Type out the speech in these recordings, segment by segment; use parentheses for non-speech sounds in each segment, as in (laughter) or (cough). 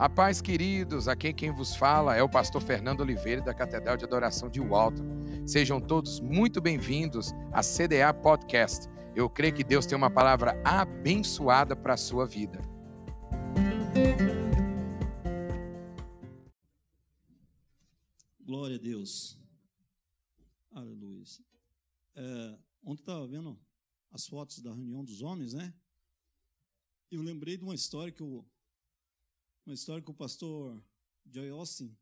A paz, queridos, aqui quem vos fala é o pastor Fernando Oliveira da Catedral de Adoração de Walton. Sejam todos muito bem-vindos à CDA Podcast. Eu creio que Deus tem uma palavra abençoada para a sua vida. Glória a Deus. Aleluia. É, ontem estava vendo as fotos da reunião dos homens, né? Eu lembrei de uma história que o, uma história que o pastor Joy Austin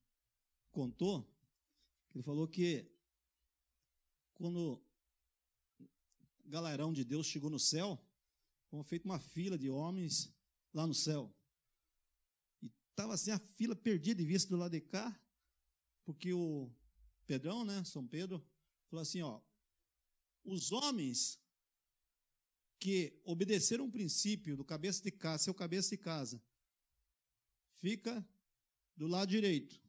contou. Ele falou que quando o galerão de Deus chegou no céu, foi feita uma fila de homens lá no céu. E estava assim a fila perdida e vista do lado de cá, porque o Pedrão, né, São Pedro, falou assim, ó, os homens que obedeceram o princípio do cabeça de casa, seu cabeça de casa, fica do lado direito.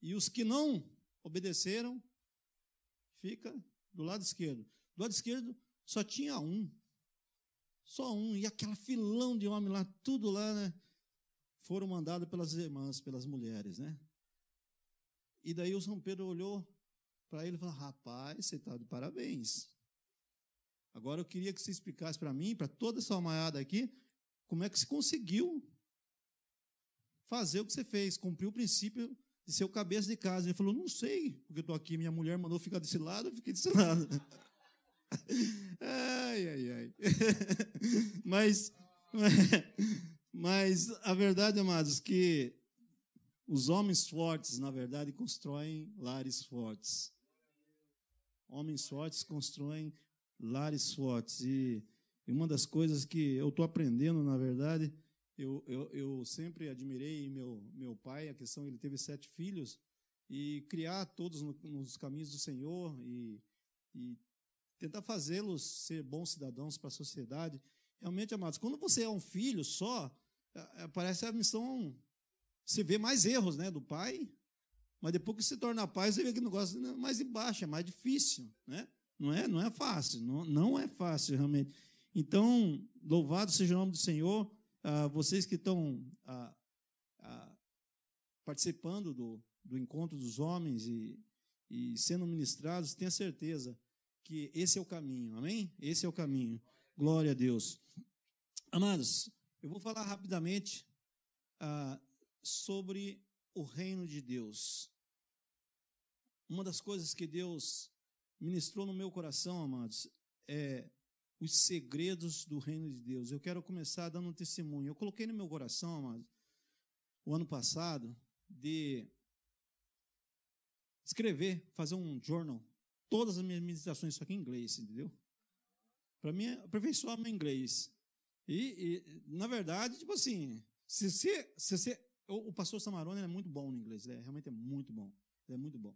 E os que não obedeceram, fica do lado esquerdo. Do lado esquerdo só tinha um. Só um. E aquela filão de homem lá, tudo lá, né? Foram mandados pelas irmãs, pelas mulheres, né? E daí o São Pedro olhou para ele e falou: Rapaz, você está de parabéns. Agora eu queria que você explicasse para mim, para toda essa almaiada aqui, como é que se conseguiu fazer o que você fez, cumprir o princípio de ser o cabeça de casa. Ele falou: Não sei, porque eu estou aqui, minha mulher mandou ficar desse lado, eu fiquei desse (laughs) lado. ai, ai, ai. (laughs) mas, (laughs) mas a verdade, amados, que os homens fortes, na verdade, constroem lares fortes. Homens fortes constroem lares fortes. E, e uma das coisas que eu estou aprendendo, na verdade, eu, eu, eu sempre admirei meu, meu pai, a questão, ele teve sete filhos, e criar todos no, nos caminhos do Senhor e, e tentar fazê-los ser bons cidadãos para a sociedade. Realmente, amados, quando você é um filho só, parece a missão. Você vê mais erros né, do pai, mas depois que se torna pai, você vê que o negócio é mais embaixo, é mais difícil. Né? Não, é, não é fácil, não, não é fácil realmente. Então, louvado seja o nome do Senhor ah, vocês que estão ah, ah, participando do, do encontro dos homens e, e sendo ministrados, tenha certeza que esse é o caminho, amém? Esse é o caminho. Glória a Deus. Amados, eu vou falar rapidamente sobre o reino de Deus. Uma das coisas que Deus ministrou no meu coração, amados, é os segredos do reino de Deus. Eu quero começar dando um testemunho. Eu coloquei no meu coração, amado, o ano passado, de escrever, fazer um journal, todas as minhas meditações, só que em inglês, entendeu? Para mim, aperfeiçoar meu inglês. E, e, na verdade, tipo assim, se você. Se você o, o pastor Samarone é muito bom no inglês, ele é, realmente é muito bom. Ele é muito bom.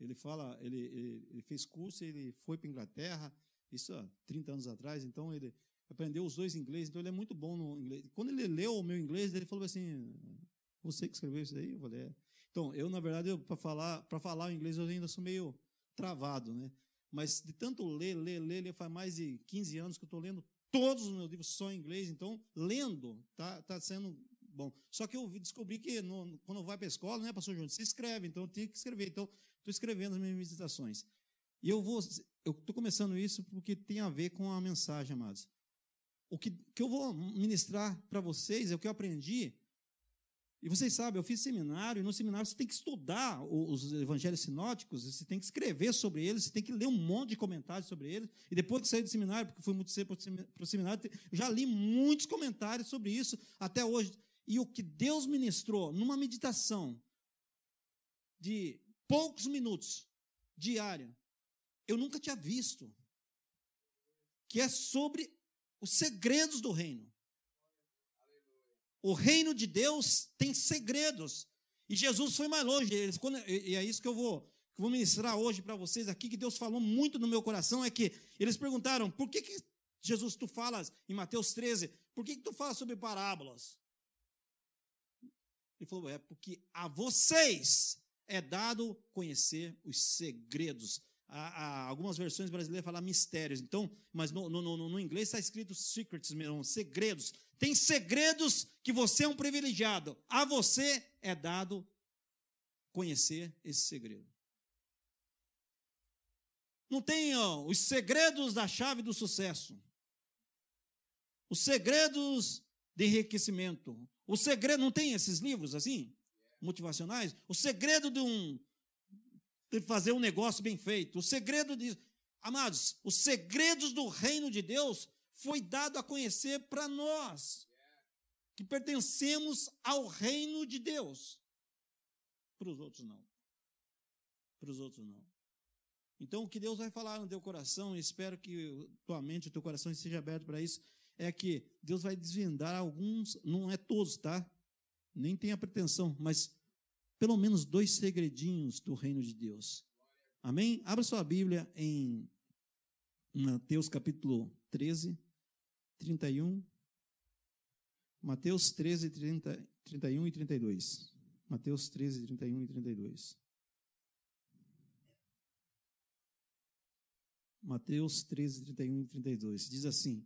Ele fala, ele, ele, ele fez curso, ele foi para Inglaterra, isso há 30 anos atrás, então ele aprendeu os dois inglês, então ele é muito bom no inglês. Quando ele leu o meu inglês, ele falou assim: Você que escreveu isso aí? Eu falei: é. Então, eu, na verdade, para falar, falar o inglês, eu ainda sou meio travado, né? Mas de tanto ler, ler, ler, ler, faz mais de 15 anos que eu estou lendo todos os meus livros só em inglês, então, lendo, tá, tá sendo bom. Só que eu descobri que no, quando vai para a escola, né, pastor Júnior, você escreve, então eu tenho que escrever. Então, estou escrevendo as minhas meditações. E eu vou, eu estou começando isso porque tem a ver com a mensagem, amados. O que, que eu vou ministrar para vocês é o que eu aprendi. E vocês sabem, eu fiz seminário, e no seminário você tem que estudar os evangelhos sinóticos, você tem que escrever sobre eles, você tem que ler um monte de comentários sobre eles. E depois que saí do seminário, porque fui muito cedo para o seminário, já li muitos comentários sobre isso até hoje. E o que Deus ministrou numa meditação de poucos minutos diária, eu nunca tinha visto, que é sobre os segredos do reino. O reino de Deus tem segredos. E Jesus foi mais longe. E é isso que eu vou, que vou ministrar hoje para vocês aqui, que Deus falou muito no meu coração, é que eles perguntaram, por que, que Jesus, tu falas em Mateus 13, por que, que tu falas sobre parábolas? Ele falou, é porque a vocês é dado conhecer os segredos a, a, algumas versões brasileiras falam mistérios. Então, mas no, no, no, no inglês está escrito secrets, mesmo, segredos. Tem segredos que você é um privilegiado. A você é dado conhecer esse segredo. Não tem ó, os segredos da chave do sucesso. Os segredos de enriquecimento. O segredo, não tem esses livros assim? Motivacionais? O segredo de um de fazer um negócio bem feito. O segredo de. Amados, os segredos do reino de Deus foi dado a conhecer para nós, que pertencemos ao reino de Deus. Para os outros, não. Para os outros, não. Então, o que Deus vai falar no teu coração, e espero que tua mente, o teu coração esteja aberto para isso, é que Deus vai desvendar alguns, não é todos, tá? Nem tem a pretensão, mas pelo menos dois segredinhos do reino de Deus. Amém? Abra sua Bíblia em Mateus capítulo 13, 31. Mateus 13, 30, 31 e 32. Mateus 13, 31 e 32. Mateus 13, 31 e 32. Diz assim: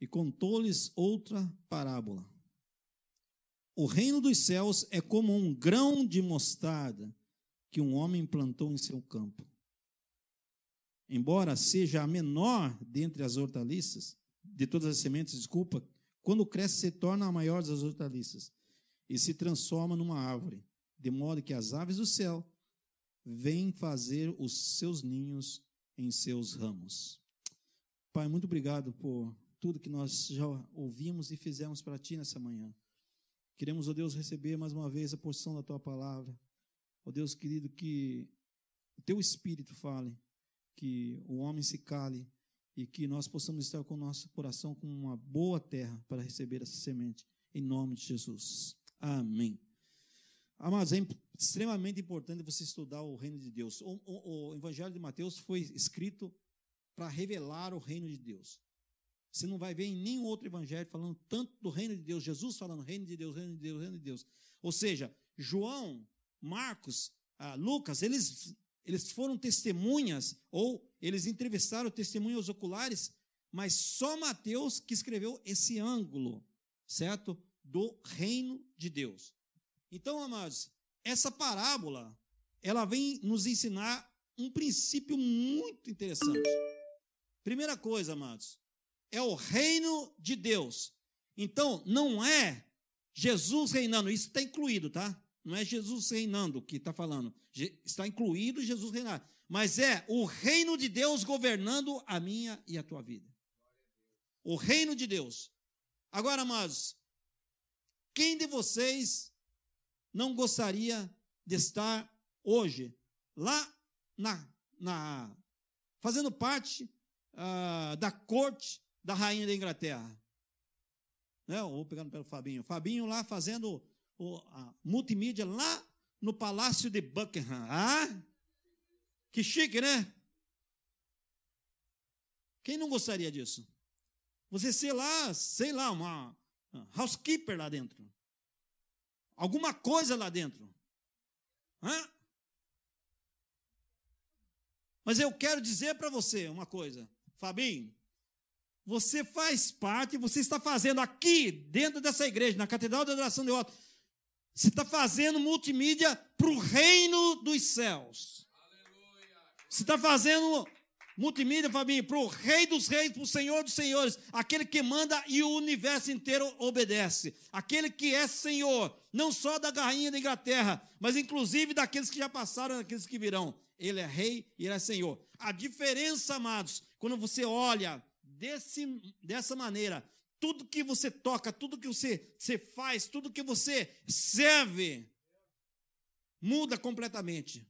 E contou-lhes outra parábola o reino dos céus é como um grão de mostarda que um homem plantou em seu campo. Embora seja a menor dentre as hortaliças, de todas as sementes, desculpa, quando cresce se torna a maior das hortaliças e se transforma numa árvore, de modo que as aves do céu vêm fazer os seus ninhos em seus ramos. Pai, muito obrigado por tudo que nós já ouvimos e fizemos para ti nessa manhã. Queremos, ó Deus, receber mais uma vez a porção da tua palavra. Ó Deus querido, que o teu espírito fale, que o homem se cale e que nós possamos estar com o nosso coração com uma boa terra para receber essa semente. Em nome de Jesus. Amém. Amados, é extremamente importante você estudar o reino de Deus. O, o, o Evangelho de Mateus foi escrito para revelar o reino de Deus. Você não vai ver em nenhum outro evangelho falando tanto do reino de Deus, Jesus falando reino de Deus, reino de Deus, reino de Deus. Ou seja, João, Marcos, ah, Lucas, eles, eles foram testemunhas, ou eles entrevistaram testemunhas oculares, mas só Mateus que escreveu esse ângulo, certo? Do reino de Deus. Então, amados, essa parábola, ela vem nos ensinar um princípio muito interessante. Primeira coisa, amados, é o reino de Deus. Então, não é Jesus reinando, isso está incluído, tá? Não é Jesus reinando que está falando, está incluído Jesus reinar, mas é o reino de Deus governando a minha e a tua vida. O reino de Deus. Agora, amados, quem de vocês não gostaria de estar hoje lá na, na fazendo parte uh, da corte da rainha da Inglaterra. Né? Vou pegando pelo Fabinho. Fabinho lá fazendo o, a multimídia lá no Palácio de Buckingham. Ah, que chique, né? Quem não gostaria disso? Você ser lá, sei lá, uma housekeeper lá dentro. Alguma coisa lá dentro. Hã? Mas eu quero dizer para você uma coisa, Fabinho. Você faz parte, você está fazendo aqui, dentro dessa igreja, na Catedral da Adoração de Otto, você está fazendo multimídia para o reino dos céus. Você está fazendo multimídia, Fabinho, para o Rei dos Reis, para o Senhor dos Senhores, aquele que manda e o universo inteiro obedece. Aquele que é Senhor, não só da rainha da Inglaterra, mas inclusive daqueles que já passaram, daqueles que virão. Ele é Rei e Ele é Senhor. A diferença, amados, quando você olha desse, dessa maneira, tudo que você toca, tudo que você, você faz, tudo que você serve, muda completamente.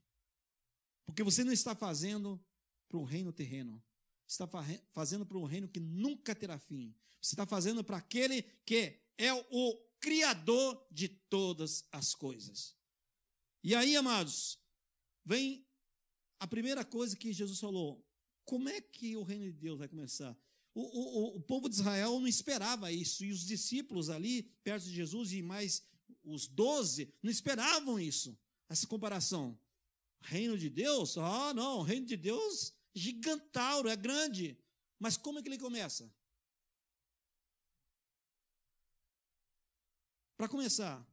Porque você não está fazendo para o reino terreno. Você está fazendo para um reino que nunca terá fim. Você está fazendo para aquele que é o Criador de todas as coisas. E aí, amados, vem a primeira coisa que Jesus falou: como é que o reino de Deus vai começar? O, o, o povo de Israel não esperava isso, e os discípulos ali, perto de Jesus, e mais os doze, não esperavam isso, essa comparação. reino de Deus, ah, não, reino de Deus gigantauro, é grande. Mas como é que ele começa? Para começar,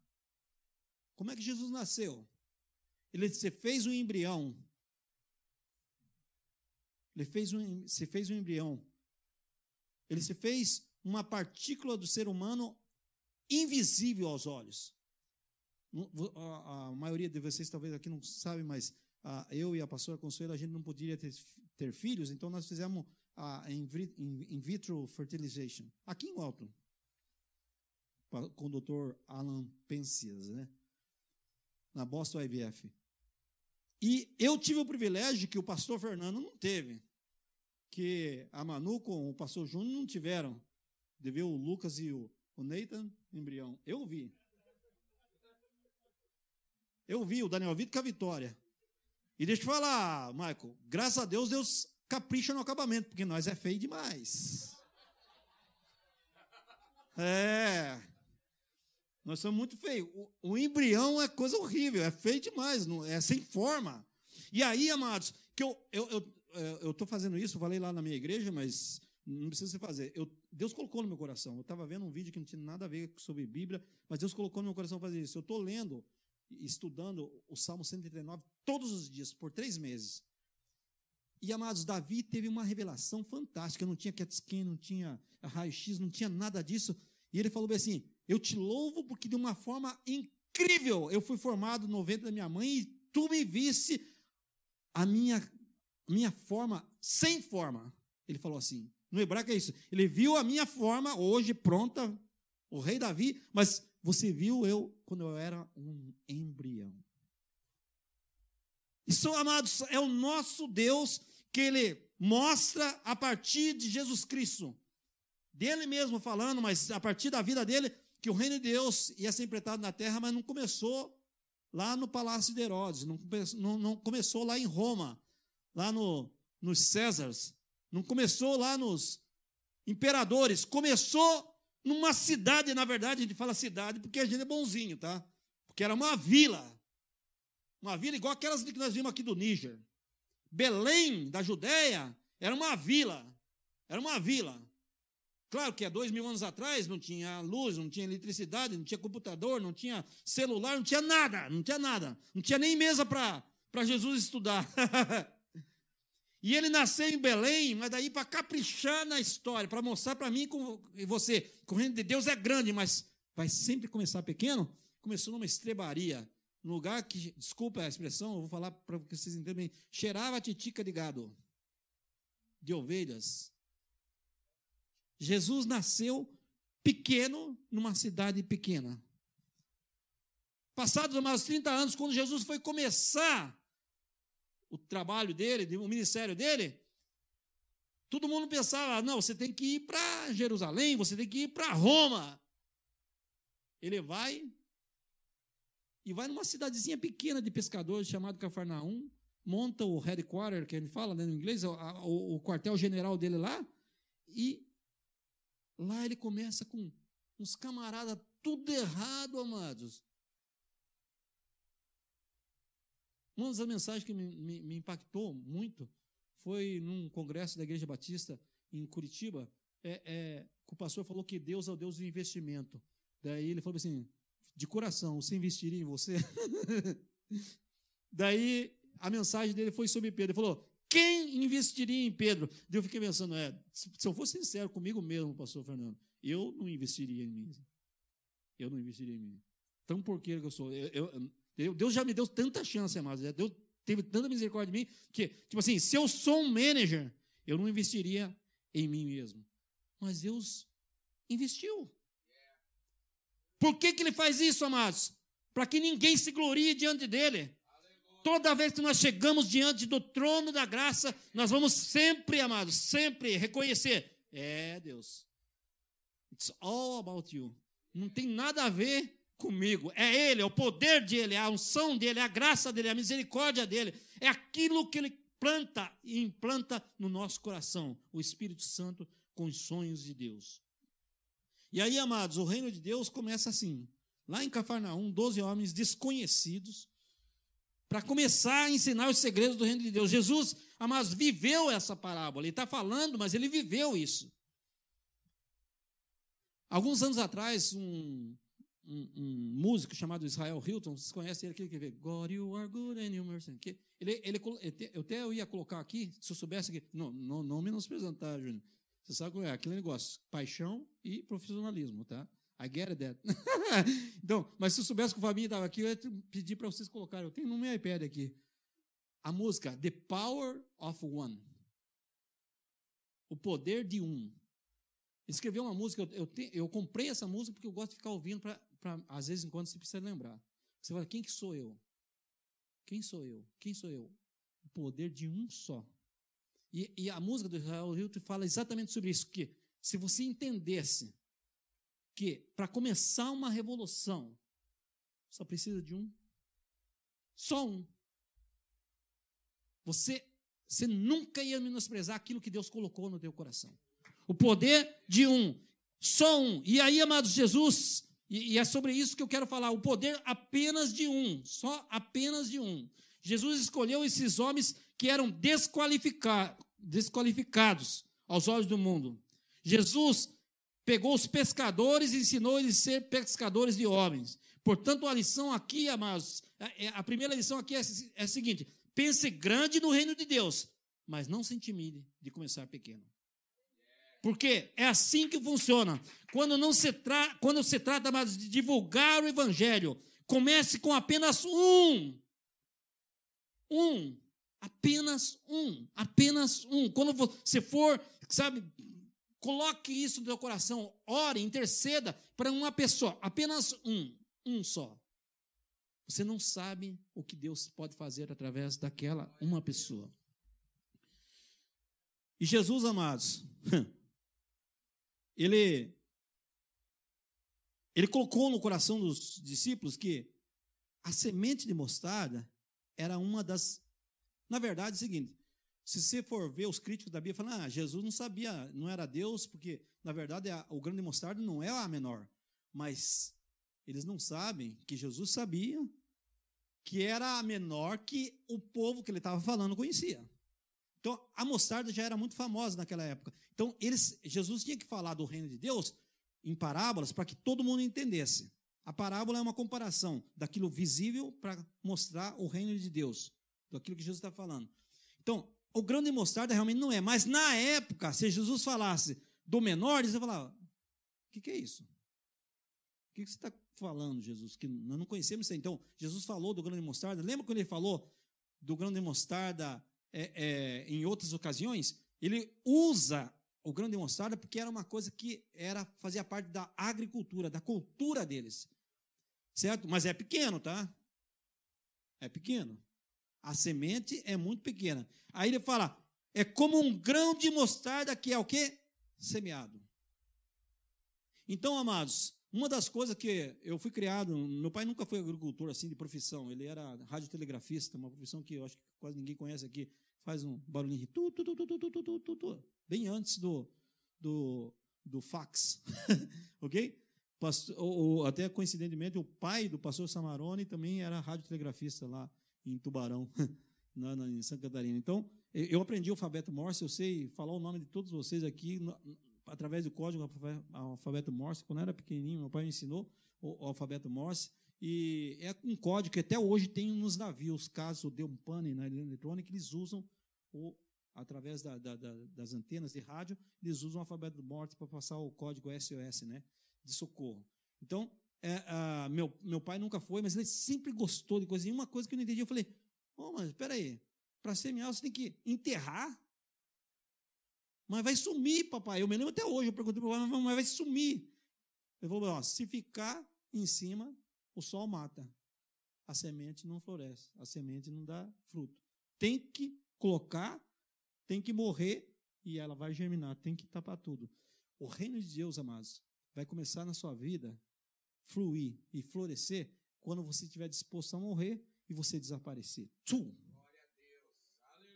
como é que Jesus nasceu? Ele se fez um embrião. Ele fez um, se fez um embrião. Ele se fez uma partícula do ser humano invisível aos olhos. A, maioria de vocês talvez aqui não sabe, mas eu e a pastora Consuelo, a gente não poderia ter, ter filhos, então nós fizemos a in, vitro fertilization, aqui em Alton, com o doutor Alan Pensias, né? na Boston IVF. E eu tive o privilégio que o pastor Fernando não teve, que a Manu com o pastor Júnior não tiveram. Deveu o Lucas e o, o Nathan, embrião. Eu vi. Eu vi o Daniel Vitor com a vitória. E deixa eu falar, Michael, graças a Deus, Deus capricha no acabamento, porque nós é feio demais. É. Nós somos muito feios. O, o, embrião é coisa horrível, é feio demais, não, é sem forma. E aí, amados, que eu eu, eu, eu tô fazendo isso, falei lá na minha igreja, mas não precisa você fazer. Eu, Deus colocou no meu coração. Eu estava vendo um vídeo que não tinha nada a ver sobre Bíblia, mas Deus colocou no meu coração fazer isso. Eu estou lendo estudando o Salmo 139 todos os dias, por três meses. E, amados, Davi teve uma revelação fantástica. Não tinha CAT scan, não tinha raio-x, não tinha nada disso. E ele falou bem assim: Eu te louvo porque de uma forma incrível eu fui formado no ventre da minha mãe e tu me visse a minha, minha forma sem forma. Ele falou assim. No hebraico é isso. Ele viu a minha forma hoje pronta, o rei Davi, mas você viu eu quando eu era um embrião. Isso, amados, é o nosso Deus que ele mostra a partir de Jesus Cristo. Dele mesmo falando, mas a partir da vida dele, que o reino de Deus ia ser empretado na terra, mas não começou lá no palácio de Herodes, não, não, não começou lá em Roma, lá no, nos Césares, não começou lá nos imperadores, começou numa cidade, na verdade, a gente fala cidade porque a gente é bonzinho, tá? Porque era uma vila. Uma vila igual aquelas que nós vimos aqui do Níger. Belém, da Judéia, era uma vila. Era uma vila. Claro que há dois mil anos atrás não tinha luz, não tinha eletricidade, não tinha computador, não tinha celular, não tinha nada, não tinha nada. Não tinha nem mesa para Jesus estudar. (laughs) E ele nasceu em Belém, mas daí para caprichar na história, para mostrar para mim e você o reino de Deus é grande, mas vai sempre começar pequeno. Começou numa estrebaria, num lugar que, desculpa a expressão, eu vou falar para que vocês entendam, cheirava a titica de gado, de ovelhas. Jesus nasceu pequeno numa cidade pequena. Passados mais 30 anos, quando Jesus foi começar o trabalho dele, o ministério dele, todo mundo pensava: não, você tem que ir para Jerusalém, você tem que ir para Roma. Ele vai e vai numa cidadezinha pequena de pescadores chamado Cafarnaum, monta o headquarter, que a gente fala né, no inglês, o, o, o quartel-general dele lá, e lá ele começa com uns camaradas tudo errado, amados. Uma das mensagens que me, me, me impactou muito foi num congresso da Igreja Batista em Curitiba, é, é, o pastor falou que Deus é o Deus do investimento. Daí ele falou assim, de coração, você investiria em você? (laughs) Daí a mensagem dele foi sobre Pedro. Ele falou, quem investiria em Pedro? Daí eu fiquei pensando, é, se, se eu fosse sincero comigo mesmo, pastor Fernando, eu não investiria em mim. Eu não investiria em mim. Tão porqueiro que eu sou. Eu, eu, Deus já me deu tanta chance, amados. Deus teve tanta misericórdia de mim que, tipo assim, se eu sou um manager, eu não investiria em mim mesmo. Mas Deus investiu. Por que, que ele faz isso, amados? Para que ninguém se glorie diante dele. Toda vez que nós chegamos diante do trono da graça, nós vamos sempre, amados, sempre reconhecer: é Deus. It's all about you. Não tem nada a ver comigo. É Ele, é o poder dele, é a unção dele, é a graça dele, é a misericórdia dele. É aquilo que ele planta e implanta no nosso coração, o Espírito Santo com os sonhos de Deus. E aí, amados, o reino de Deus começa assim. Lá em Cafarnaum, doze homens desconhecidos, para começar a ensinar os segredos do reino de Deus. Jesus, amados, viveu essa parábola. Ele está falando, mas ele viveu isso. Alguns anos atrás, um, um, um, músico chamado Israel Hilton, vocês conhecem ele, aquele que vê God, you are good and you mercy. Ele, ele, eu até eu ia colocar aqui, se eu soubesse que. Não, não, não menosprezando, tá, Júnior? Você sabe qual é? Aquele negócio: paixão e profissionalismo, tá? I get that. (laughs) então, mas se eu soubesse que o Fabinho estava aqui, eu ia pedir para vocês colocarem. Eu tenho no meu iPad aqui. A música The Power of One. O poder de um. Escreveu uma música, eu, eu, te, eu comprei essa música porque eu gosto de ficar ouvindo às vezes, em quando você precisa lembrar. Você fala, quem que sou eu? Quem sou eu? Quem sou eu? O poder de um só. E, e a música do Israel Hilton fala exatamente sobre isso, que se você entendesse que para começar uma revolução só precisa de um, só um. Você, você nunca ia menosprezar aquilo que Deus colocou no teu coração. O poder de um, só um. E aí, amados Jesus, e, e é sobre isso que eu quero falar, o poder apenas de um, só apenas de um. Jesus escolheu esses homens que eram desqualifica, desqualificados aos olhos do mundo. Jesus pegou os pescadores e ensinou eles a ser pescadores de homens. Portanto, a lição aqui, amados, é, é, a primeira lição aqui é, é a seguinte: pense grande no reino de Deus, mas não se intimide de começar pequeno. Porque é assim que funciona. Quando não se, tra quando se trata mais de divulgar o evangelho, comece com apenas um. Um. Apenas um. Apenas um. Quando você for, sabe, coloque isso no seu coração. Ore, interceda para uma pessoa. Apenas um. Um só. Você não sabe o que Deus pode fazer através daquela uma pessoa. E Jesus, amados, (laughs) ele, ele colocou no coração dos discípulos que a semente de mostarda era uma das. Na verdade, é o seguinte: se você for ver os críticos da Bíblia, falam, ah, Jesus não sabia, não era Deus, porque, na verdade, o grande mostarda não é a menor. Mas eles não sabem que Jesus sabia que era a menor que o povo que ele estava falando conhecia. Então, a mostarda já era muito famosa naquela época. Então, eles, Jesus tinha que falar do reino de Deus em parábolas para que todo mundo entendesse. A parábola é uma comparação daquilo visível para mostrar o reino de Deus, daquilo que Jesus está falando. Então, o grão de mostarda realmente não é, mas na época, se Jesus falasse do menor, você falava: o que, que é isso? O que, que você está falando, Jesus? Que nós não conhecemos isso. Então, Jesus falou do grão de mostarda. Lembra quando ele falou do grão de mostarda é, é, em outras ocasiões, ele usa o grão de mostarda porque era uma coisa que era fazia parte da agricultura, da cultura deles. Certo? Mas é pequeno, tá? É pequeno. A semente é muito pequena. Aí ele fala: é como um grão de mostarda que é o quê? Semeado. Então, amados, uma das coisas que eu fui criado, meu pai nunca foi agricultor assim de profissão, ele era radiotelegrafista, uma profissão que eu acho que quase ninguém conhece aqui faz um barulhinho tu, tu, tu, tu, tu, tu, tu, tu, bem antes do, do, do fax, ok? Pastor, ou, até coincidentemente, o pai do pastor Samarone também era radiotelegrafista lá em Tubarão, na, na, em Santa Catarina. Então, eu aprendi o alfabeto Morse, eu sei falar o nome de todos vocês aqui no, através do código alfabeto Morse. Quando eu era pequenininho, meu pai me ensinou o, o alfabeto Morse. E é um código que até hoje tem nos navios, caso dê um pane na eletrônica, eles usam o, através da, da, da, das antenas de rádio, eles usam o alfabeto Morse para passar o código SOS, né, de socorro. Então, é, meu, meu pai nunca foi, mas ele sempre gostou de coisa. E uma coisa que eu não entendi, eu falei, oh, mas espera aí, para semear você tem que enterrar? Mas vai sumir, papai. Eu me lembro até hoje, eu perguntei para o papai, mas vai sumir. Ele falou, se ficar em cima, o sol mata. A semente não floresce, a semente não dá fruto. Tem que colocar, tem que morrer e ela vai germinar, tem que tapar tudo. O reino de Deus, amados, vai começar na sua vida fluir e florescer quando você estiver disposto a morrer e você desaparecer. Tchum!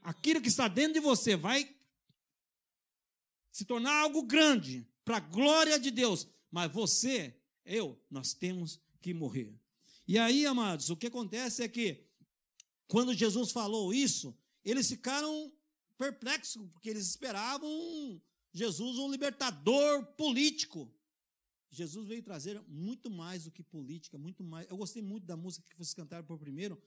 Aquilo que está dentro de você vai se tornar algo grande para a glória de Deus. Mas você, eu, nós temos que morrer. E aí, amados, o que acontece é que quando Jesus falou isso, eles ficaram perplexos, porque eles esperavam Jesus um libertador político. Jesus veio trazer muito mais do que política, muito mais. Eu gostei muito da música que vocês cantaram por primeiro,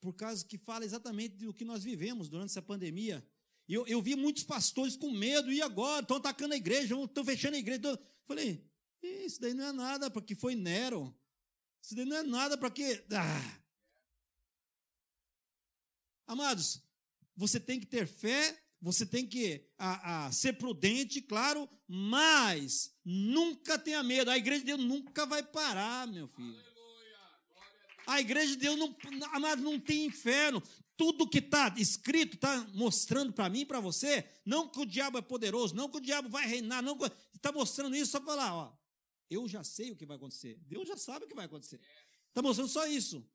por causa que fala exatamente do que nós vivemos durante essa pandemia. Eu, eu vi muitos pastores com medo, e agora? Estão atacando a igreja, estão fechando a igreja. Falei, isso daí não é nada para que foi Nero. Isso daí não é nada para que. Ah. Amados, você tem que ter fé, você tem que a, a, ser prudente, claro, mas nunca tenha medo. A igreja de Deus nunca vai parar, meu filho. A igreja de Deus não, amado, não tem inferno. Tudo que está escrito está mostrando para mim para você, não que o diabo é poderoso, não que o diabo vai reinar, não está mostrando isso só para falar, ó, eu já sei o que vai acontecer. Deus já sabe o que vai acontecer. Está mostrando só isso.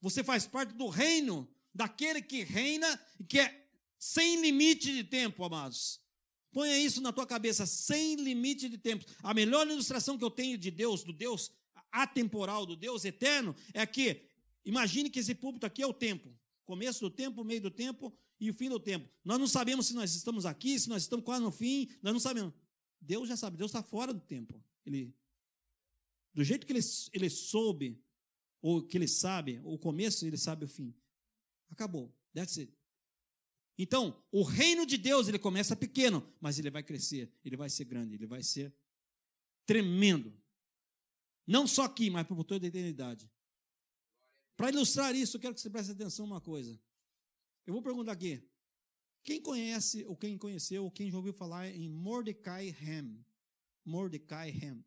Você faz parte do reino daquele que reina e que é sem limite de tempo, amados. Ponha isso na tua cabeça, sem limite de tempo. A melhor ilustração que eu tenho de Deus, do Deus atemporal, do Deus eterno, é que, imagine que esse púlpito aqui é o tempo. Começo do tempo, meio do tempo e o fim do tempo. Nós não sabemos se nós estamos aqui, se nós estamos quase no fim, nós não sabemos. Deus já sabe, Deus está fora do tempo. Ele, do jeito que ele, ele soube, ou que ele sabe, o começo, ele sabe o fim. Acabou. That's it. Então, o reino de Deus, ele começa pequeno, mas ele vai crescer, ele vai ser grande, ele vai ser tremendo. Não só aqui, mas por toda a eternidade. Para ilustrar isso, eu quero que você preste atenção uma coisa. Eu vou perguntar aqui. Quem conhece, ou quem conheceu, ou quem já ouviu falar em Mordecai Ham? Mordecai Ham.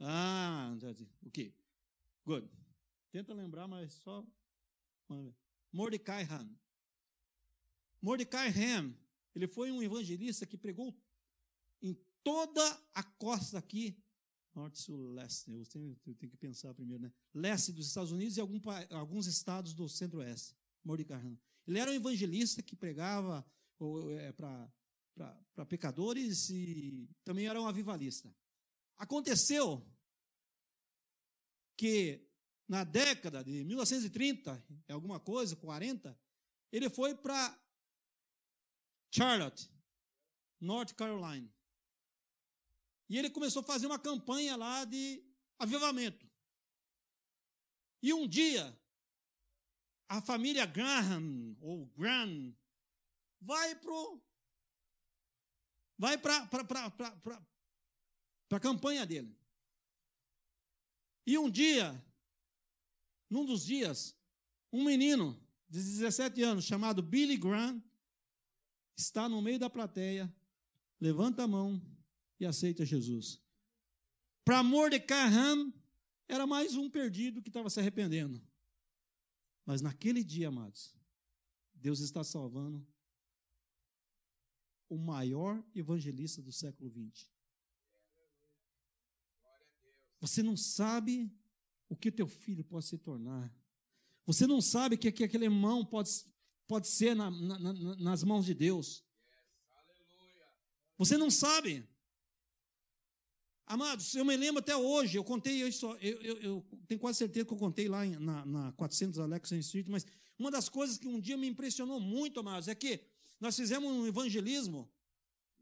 Ah, o quê? Good. Tenta lembrar, mas só. Mordecai Ham. Mordecai Ham, ele foi um evangelista que pregou em toda a costa aqui, norte, sul, leste. Eu tenho, eu tenho que pensar primeiro, né? Leste dos Estados Unidos e algum, alguns estados do centro-oeste. Mordecai Ham. Ele era um evangelista que pregava é, para pecadores e também era um avivalista. Aconteceu que na década de 1930, alguma coisa, 40, ele foi para Charlotte, North Carolina. E ele começou a fazer uma campanha lá de avivamento. E um dia, a família Graham, ou Graham, vai pro vai para a campanha dele. E um dia, num dos dias, um menino de 17 anos chamado Billy Graham está no meio da plateia, levanta a mão e aceita Jesus. Para Mordecai Ham, era mais um perdido que estava se arrependendo. Mas naquele dia, amados, Deus está salvando o maior evangelista do século XX. Você não sabe o que teu filho pode se tornar. Você não sabe que, que aquele irmão pode, pode ser na, na, na, nas mãos de Deus. Você não sabe. Amados, eu me lembro até hoje, eu contei isso, eu, eu, eu tenho quase certeza que eu contei lá na, na 400 Alexandre Street, mas uma das coisas que um dia me impressionou muito, amados, é que nós fizemos um evangelismo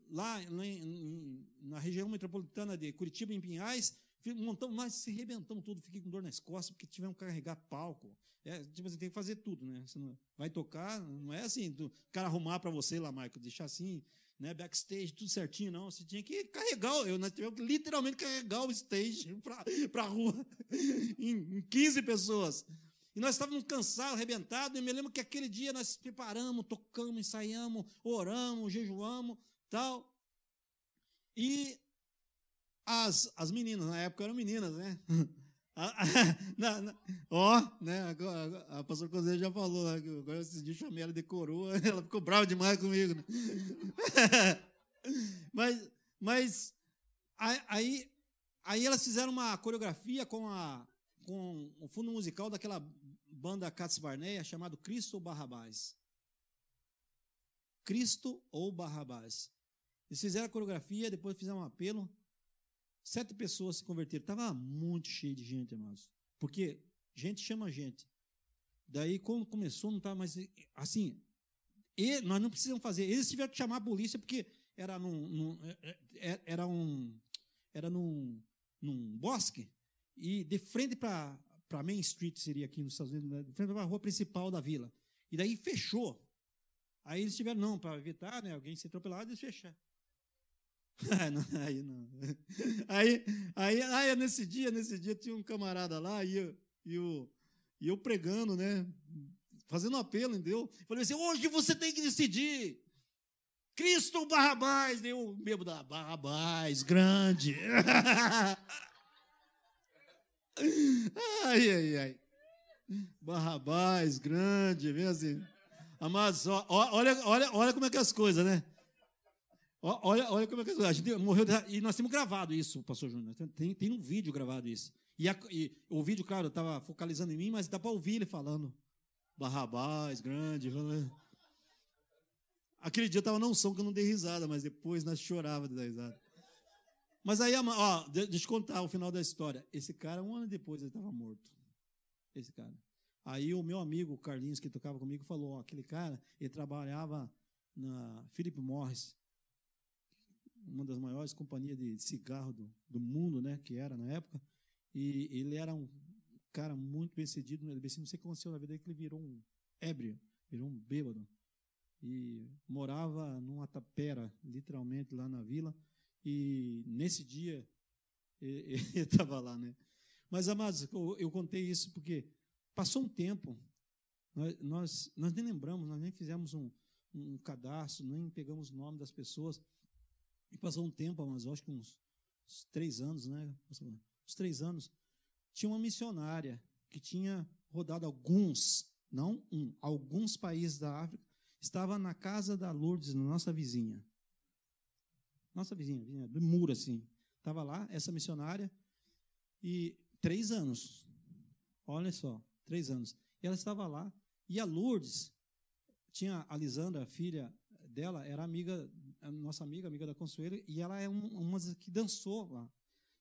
lá, em, na região metropolitana de Curitiba, em Pinhais, montamos, mas se rebentamos tudo, fiquei com dor nas costas, porque tivemos que carregar palco. É, tipo assim, tem que fazer tudo, né? Você não vai tocar, não é assim, o cara arrumar para você lá, Michael, deixar assim, né, backstage, tudo certinho, não. Você tinha que carregar, eu, nós tivemos que literalmente carregar o stage (laughs) para a rua, (laughs) em, em 15 pessoas. E nós estávamos cansados, arrebentados, e me lembro que aquele dia nós preparamos, tocamos, ensaiamos, oramos, jejuamos, tal. E as, as meninas, na época eram meninas, né? (laughs) Ó, né? A, a pastora Cosé já falou, né, agora esses dias chamei ela de coroa, (laughs) ela ficou brava demais comigo. Né? (laughs) mas, mas aí, aí elas fizeram uma coreografia com, a, com o fundo musical daquela banda Cats Barneia chamado Cristo ou Barrabás. Cristo ou Barrabás. Eles fizeram a coreografia, depois fizeram um apelo. Sete pessoas se converteram. Estava muito cheio de gente, irmãos. Porque gente chama gente. Daí, quando começou, não estava mais. Assim, e nós não precisamos fazer. Eles tiveram que chamar a polícia porque era num, num é, é, é, era um era num, num bosque e de frente para para Main Street seria aqui nos Estados Unidos, né, de frente para a rua principal da vila. E daí fechou. Aí eles tiveram não para evitar, né, alguém ser atropelado, eles fecharam. (laughs) aí não. Aí, aí, aí, nesse dia, nesse dia tinha um camarada lá e eu, e eu, e eu pregando, né? Fazendo um apelo, entendeu? Falei assim: hoje você tem que decidir. Cristo Barrabás? Deu mesmo da Barrabás, grande. (laughs) ai, ai, ai. Barrabás, grande, vem assim. Amados, olha, olha, olha como é que é as coisas, né? Olha, olha como é que é A gente morreu. E nós temos gravado isso, pastor Júnior. Tem, tem um vídeo gravado isso. E, a, e o vídeo, claro, estava focalizando em mim, mas dá para ouvir ele falando. Barrabás, grande. Aquele dia estava não som que eu não dei risada, mas depois nós chorava de dar risada. Mas aí, ó, deixa eu contar o final da história. Esse cara, um ano depois, ele estava morto. Esse cara. Aí o meu amigo, Carlinhos, que tocava comigo, falou: ó, aquele cara, ele trabalhava na Philip Morris, uma das maiores companhias de cigarro do, do mundo, né, que era na época. E ele era um cara muito bem cedido no LBC. Não sei o que aconteceu na vida dele, que ele virou um ébrio, virou um bêbado. E morava numa tapera, literalmente, lá na vila. E nesse dia, (laughs) ele estava lá, né? Mas, amados, eu contei isso porque passou um tempo, nós, nós, nós nem lembramos, nós nem fizemos um, um cadastro, nem pegamos o nome das pessoas. E passou um tempo, mas acho que uns, uns, três anos, né? Uns três anos. Tinha uma missionária que tinha rodado alguns, não um, alguns países da África, estava na casa da Lourdes, na nossa vizinha. Nossa vizinha, vizinha do muro assim. Estava lá, essa missionária, e três anos. Olha só, três anos. E ela estava lá, e a Lourdes, tinha a Lisandra, a filha dela, era amiga, a nossa amiga, amiga da Consuelo, e ela é uma que dançou lá.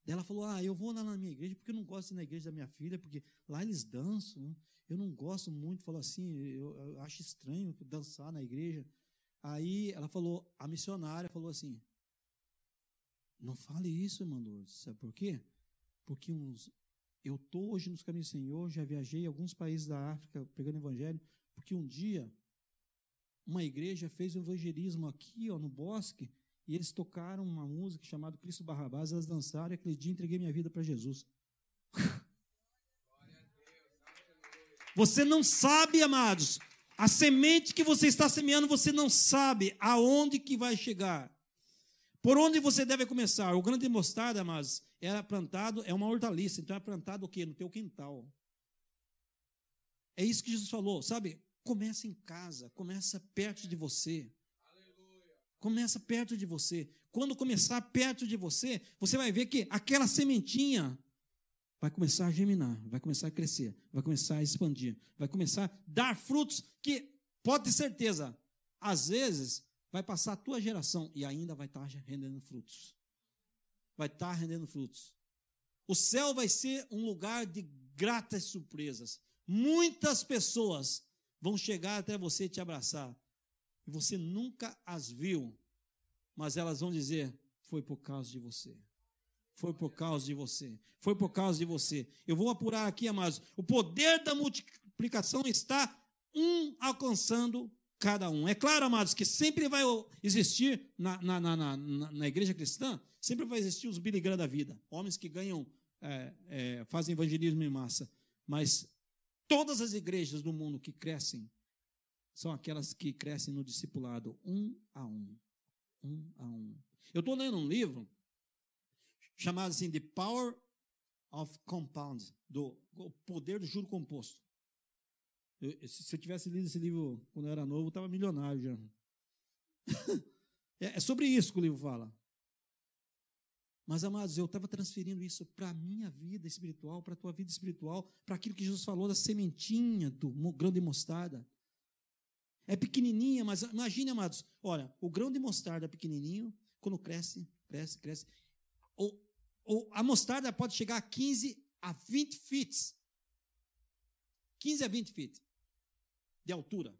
Ela falou: Ah, eu vou lá na minha igreja porque eu não gosto de ir na igreja da minha filha, porque lá eles dançam. Eu não gosto muito. Falou assim: eu, eu acho estranho dançar na igreja. Aí ela falou: A missionária falou assim: Não fale isso, irmã. Sabe por quê? Porque uns, eu estou hoje nos caminhos do Senhor, já viajei em alguns países da África pregando evangelho, porque um dia uma igreja fez um evangelismo aqui ó, no bosque e eles tocaram uma música chamada Cristo Barrabás, elas dançaram e aquele dia entreguei minha vida para Jesus. (laughs) Você não sabe, amados, a semente que você está semeando, você não sabe aonde que vai chegar. Por onde você deve começar? O grande mostarda, amados, era plantado, é uma hortaliça, então é plantado o quê? No teu quintal. É isso que Jesus falou, sabe? Começa em casa, começa perto de você. Começa perto de você. Quando começar perto de você, você vai ver que aquela sementinha vai começar a germinar, vai começar a crescer, vai começar a expandir, vai começar a dar frutos que, pode ter certeza, às vezes vai passar a tua geração e ainda vai estar rendendo frutos. Vai estar rendendo frutos. O céu vai ser um lugar de gratas surpresas. Muitas pessoas vão chegar até você te abraçar e você nunca as viu, mas elas vão dizer: foi por causa de você. Foi por causa de você. Foi por causa de você. Eu vou apurar aqui, amados. O poder da multiplicação está um alcançando cada um. É claro, amados, que sempre vai existir na, na, na, na, na igreja cristã, sempre vai existir os Billy Graham da vida. Homens que ganham, é, é, fazem evangelismo em massa. Mas todas as igrejas do mundo que crescem são aquelas que crescem no discipulado, um a um. Um a um. Eu estou lendo um livro chamado assim The Power of Compound, do o poder do juro composto. Eu, se eu tivesse lido esse livro quando eu era novo, eu estava milionário já. (laughs) é, é sobre isso que o livro fala. Mas, amados, eu estava transferindo isso para a minha vida espiritual, para a tua vida espiritual, para aquilo que Jesus falou da sementinha do grão de mostarda. É pequenininha, mas imagine, amados, olha, o grão de mostarda pequenininho, quando cresce, cresce, cresce, ou, ou a mostarda pode chegar a 15 a 20 feet. 15 a 20 feet. de altura.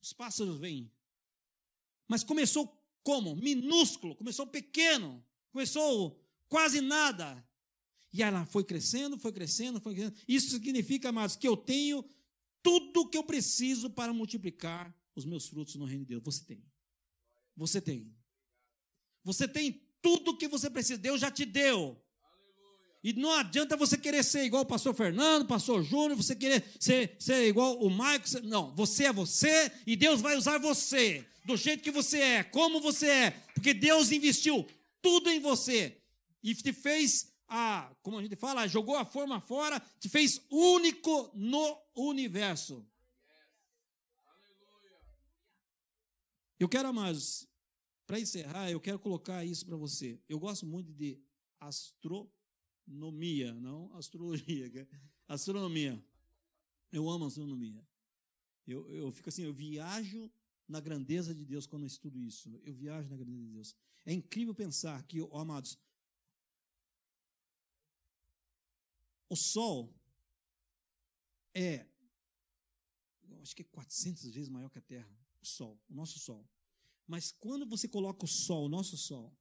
Os pássaros vêm. Mas começou como? Minúsculo, começou pequeno, começou quase nada. E ela foi crescendo, foi crescendo, foi crescendo. Isso significa, amados, que eu tenho tudo que eu preciso para multiplicar os meus frutos no reino de Deus. Você tem. Você tem. Você tem tudo que você precisa. Deus já te deu. E não adianta você querer ser igual o pastor Fernando, o pastor Júnior, você querer ser, ser igual o Maico. Não, você é você e Deus vai usar você do jeito que você é, como você é, porque Deus investiu tudo em você e te fez a, como a gente fala, jogou a forma fora, te fez único no universo. Eu quero, amados, para encerrar, eu quero colocar isso para você. Eu gosto muito de astronomia, não astrologia, é astronomia. Eu amo astronomia. Eu, eu fico assim, eu viajo na grandeza de Deus quando eu estudo isso. Eu viajo na grandeza de Deus. É incrível pensar que, oh, amados, o Sol é, acho que é 400 vezes maior que a Terra, o Sol, o nosso Sol. Mas quando você coloca o Sol, o nosso Sol,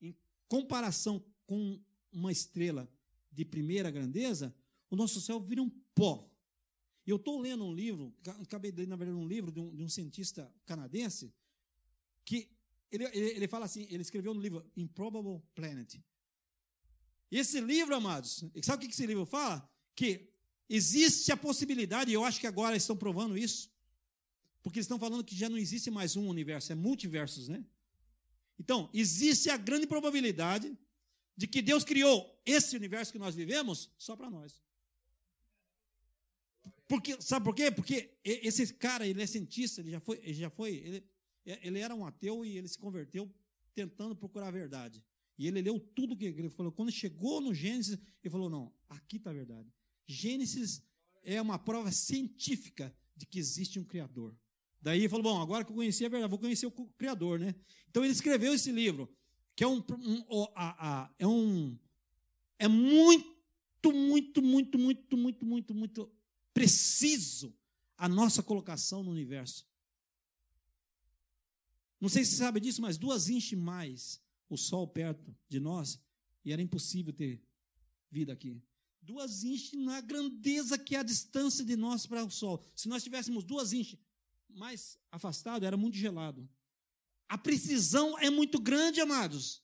em comparação com uma estrela de primeira grandeza, o nosso céu vira um pó. Eu estou lendo um livro, acabei de ler, na verdade, um livro de um, de um cientista canadense, que ele, ele, ele, fala assim, ele escreveu no livro Improbable Planet. Esse livro, amados, sabe o que esse livro fala? Que existe a possibilidade, e eu acho que agora estão provando isso, porque eles estão falando que já não existe mais um universo, é multiversos, né? Então, existe a grande probabilidade de que Deus criou esse universo que nós vivemos só para nós. Porque, sabe por quê? Porque esse cara, ele é cientista, ele já foi, ele já foi, ele, ele era um ateu e ele se converteu tentando procurar a verdade. E ele leu tudo que ele falou. Quando chegou no Gênesis, ele falou: não, aqui está a verdade. Gênesis é uma prova científica de que existe um Criador. Daí ele falou: bom, agora que eu conheci a verdade, vou conhecer o Criador, né? Então ele escreveu esse livro, que é um, um a, a, é um é muito, muito, muito, muito, muito, muito, muito preciso a nossa colocação no universo. Não sei se você sabe disso, mas duas inches mais o Sol perto de nós e era impossível ter vida aqui. Duas inches na grandeza que é a distância de nós para o Sol. Se nós tivéssemos duas inches mais afastado, era muito gelado. A precisão é muito grande, amados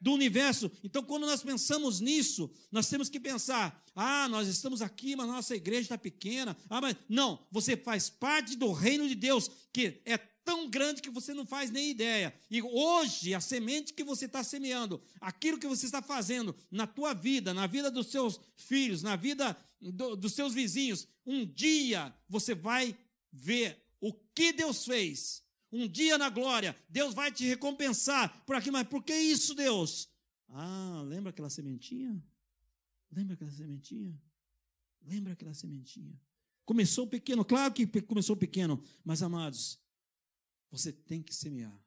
do universo. Então, quando nós pensamos nisso, nós temos que pensar: ah, nós estamos aqui, mas nossa igreja está pequena. Ah, mas não, você faz parte do reino de Deus, que é tão grande que você não faz nem ideia. E hoje, a semente que você está semeando, aquilo que você está fazendo na tua vida, na vida dos seus filhos, na vida do, dos seus vizinhos, um dia você vai ver o que Deus fez um dia na glória, Deus vai te recompensar por aqui, mas por que isso, Deus? Ah, lembra aquela sementinha? Lembra aquela sementinha? Lembra aquela sementinha? Começou pequeno, claro que começou pequeno, mas amados, você tem que semear.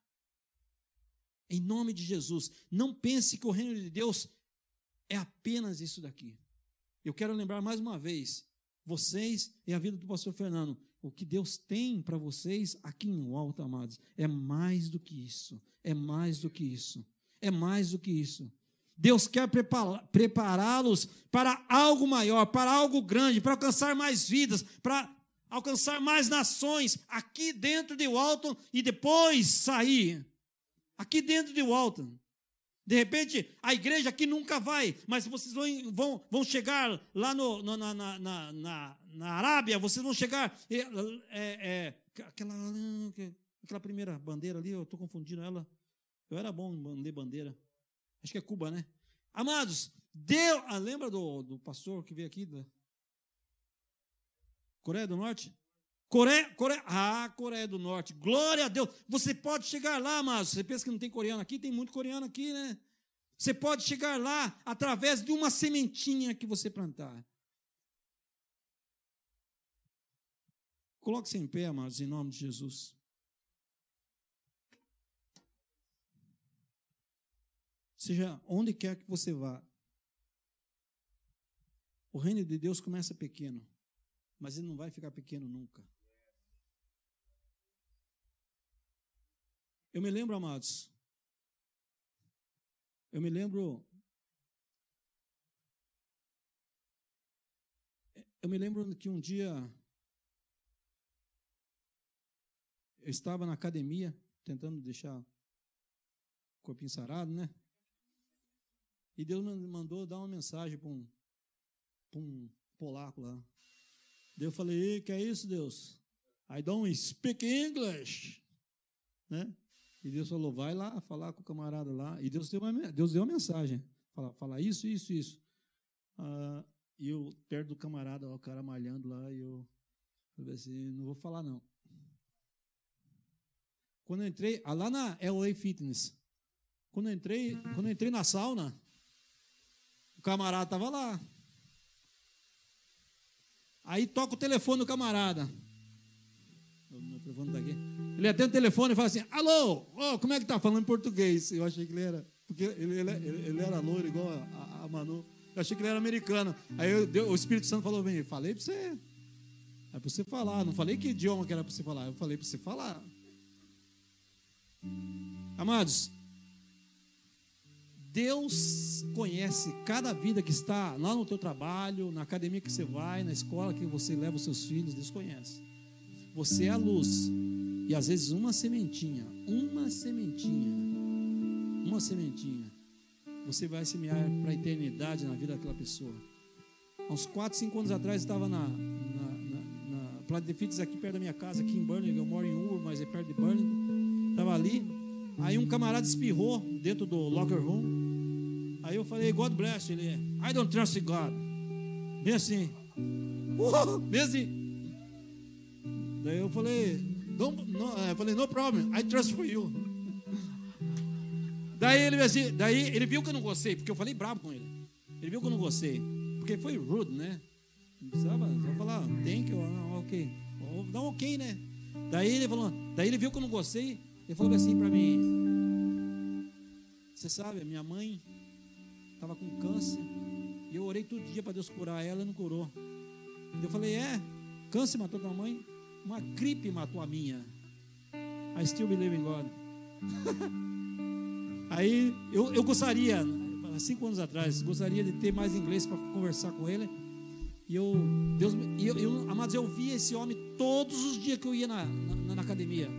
Em nome de Jesus, não pense que o reino de Deus é apenas isso daqui. Eu quero lembrar mais uma vez, vocês e a vida do pastor Fernando, o que Deus tem para vocês aqui em alto, amados, é mais do que isso. É mais do que isso. É mais do que isso. Deus quer prepará-los para algo maior, para algo grande, para alcançar mais vidas, para alcançar mais nações aqui dentro de Walton e depois sair. Aqui dentro de Walton. De repente, a igreja aqui nunca vai, mas vocês vão, vão, vão chegar lá no, no na, na, na, na, Arábia, vocês vão chegar. É, é, aquela, aquela primeira bandeira ali, eu estou confundindo ela. Eu era bom em ler bandeira. Acho que é Cuba, né? Amados, Deus. Ah, lembra do, do pastor que veio aqui? Da Coreia do Norte? Coreia, Coreia, ah, Coreia do Norte, glória a Deus. Você pode chegar lá, mas você pensa que não tem coreano aqui? Tem muito coreano aqui, né? Você pode chegar lá através de uma sementinha que você plantar. Coloque-se em pé, amados, em nome de Jesus. Seja onde quer que você vá, o reino de Deus começa pequeno mas ele não vai ficar pequeno nunca. Eu me lembro, amados, eu me lembro. Eu me lembro que um dia eu estava na academia, tentando deixar o corpinho sarado, né? E Deus me mandou dar uma mensagem para um, um polaco lá. Daí eu falei, que é isso, Deus? I don't speak English. Né? E Deus falou, vai lá falar com o camarada lá. E Deus deu uma, Deus deu uma mensagem. Fala, fala isso, isso, isso. Ah, e eu, perto do camarada, o cara malhando lá, e eu falei assim, não vou falar não. Quando eu entrei, ah, lá na LA Fitness, quando eu entrei, quando eu entrei na sauna, o camarada estava lá. Aí toca o telefone do camarada. O telefone tá aqui. Ele atende o telefone e fala assim: Alô, oh, como é que tá? Falando em português. Eu achei que ele era. Porque ele, ele, ele, era loiro, igual a, a, Manu. Eu achei que ele era americano. Aí eu, o Espírito Santo falou: Vem, falei para você. É para você falar. Não falei que idioma que era para você falar. Eu falei para você falar. Amados, Deus conhece cada vida que está lá no teu trabalho, na academia que você vai, na escola que você leva os seus filhos, Deus conhece. Você é a luz. E às vezes uma sementinha, uma sementinha, uma sementinha, você vai semear para a eternidade na vida daquela pessoa. Há uns 4, 5 anos atrás, estava na, na, na, na Plaza de Fitness aqui perto da minha casa, aqui em Burlingame. Eu moro em Ur, mas é perto de Burlingame. Estava ali. Aí um camarada espirrou dentro do locker room. Aí eu falei, God bless. Ele, I don't trust God. Bem assim. Uh, (laughs) bem assim. Daí eu falei, no, no, eu falei, no problem, I trust for you. Daí ele, assim, daí ele viu que eu não gostei, porque eu falei bravo com ele. Ele viu que eu não gostei, porque foi rude, né? Não precisava só falar, thank you, não, ok. Dá um ok, né? Daí ele falou, daí ele viu que eu não gostei, ele falou assim para mim: Você sabe, minha mãe estava com câncer. E eu orei todo dia para Deus curar ela e não curou. Eu falei: É, câncer matou tua mãe? Uma gripe matou a minha. I still believe in God. (laughs) Aí eu, eu gostaria, há cinco anos atrás, gostaria de ter mais inglês para conversar com ele. E eu, Deus, eu, eu, amados, eu via esse homem todos os dias que eu ia na, na, na academia.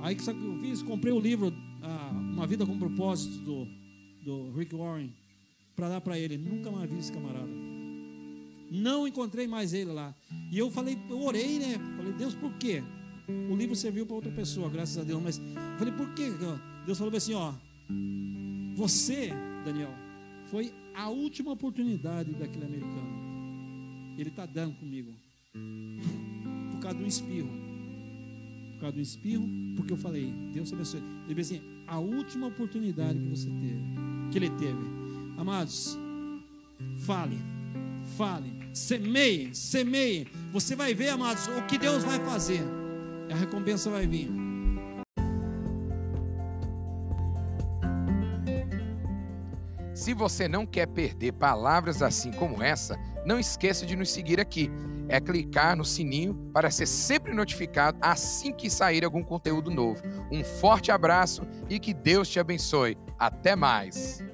Aí que sabe o que eu fiz? Comprei o livro ah, Uma Vida com Propósito do, do Rick Warren para dar para ele. Nunca mais vi esse camarada. Não encontrei mais ele lá. E eu falei, eu orei, né? Falei, Deus, por quê? O livro serviu para outra pessoa, graças a Deus. Mas falei, por quê? Deus falou assim, ó. Você, Daniel, foi a última oportunidade daquele americano. Ele está dando comigo. Por causa do espirro. Por causa do espirro, porque eu falei, Deus te abençoe. Ele disse assim, a última oportunidade que você teve, que ele teve. Amados, fale, fale, semeie, semeie. Você vai ver, amados, o que Deus vai fazer. A recompensa vai vir. Se você não quer perder palavras assim como essa, não esqueça de nos seguir aqui. É clicar no sininho para ser sempre notificado assim que sair algum conteúdo novo. Um forte abraço e que Deus te abençoe. Até mais!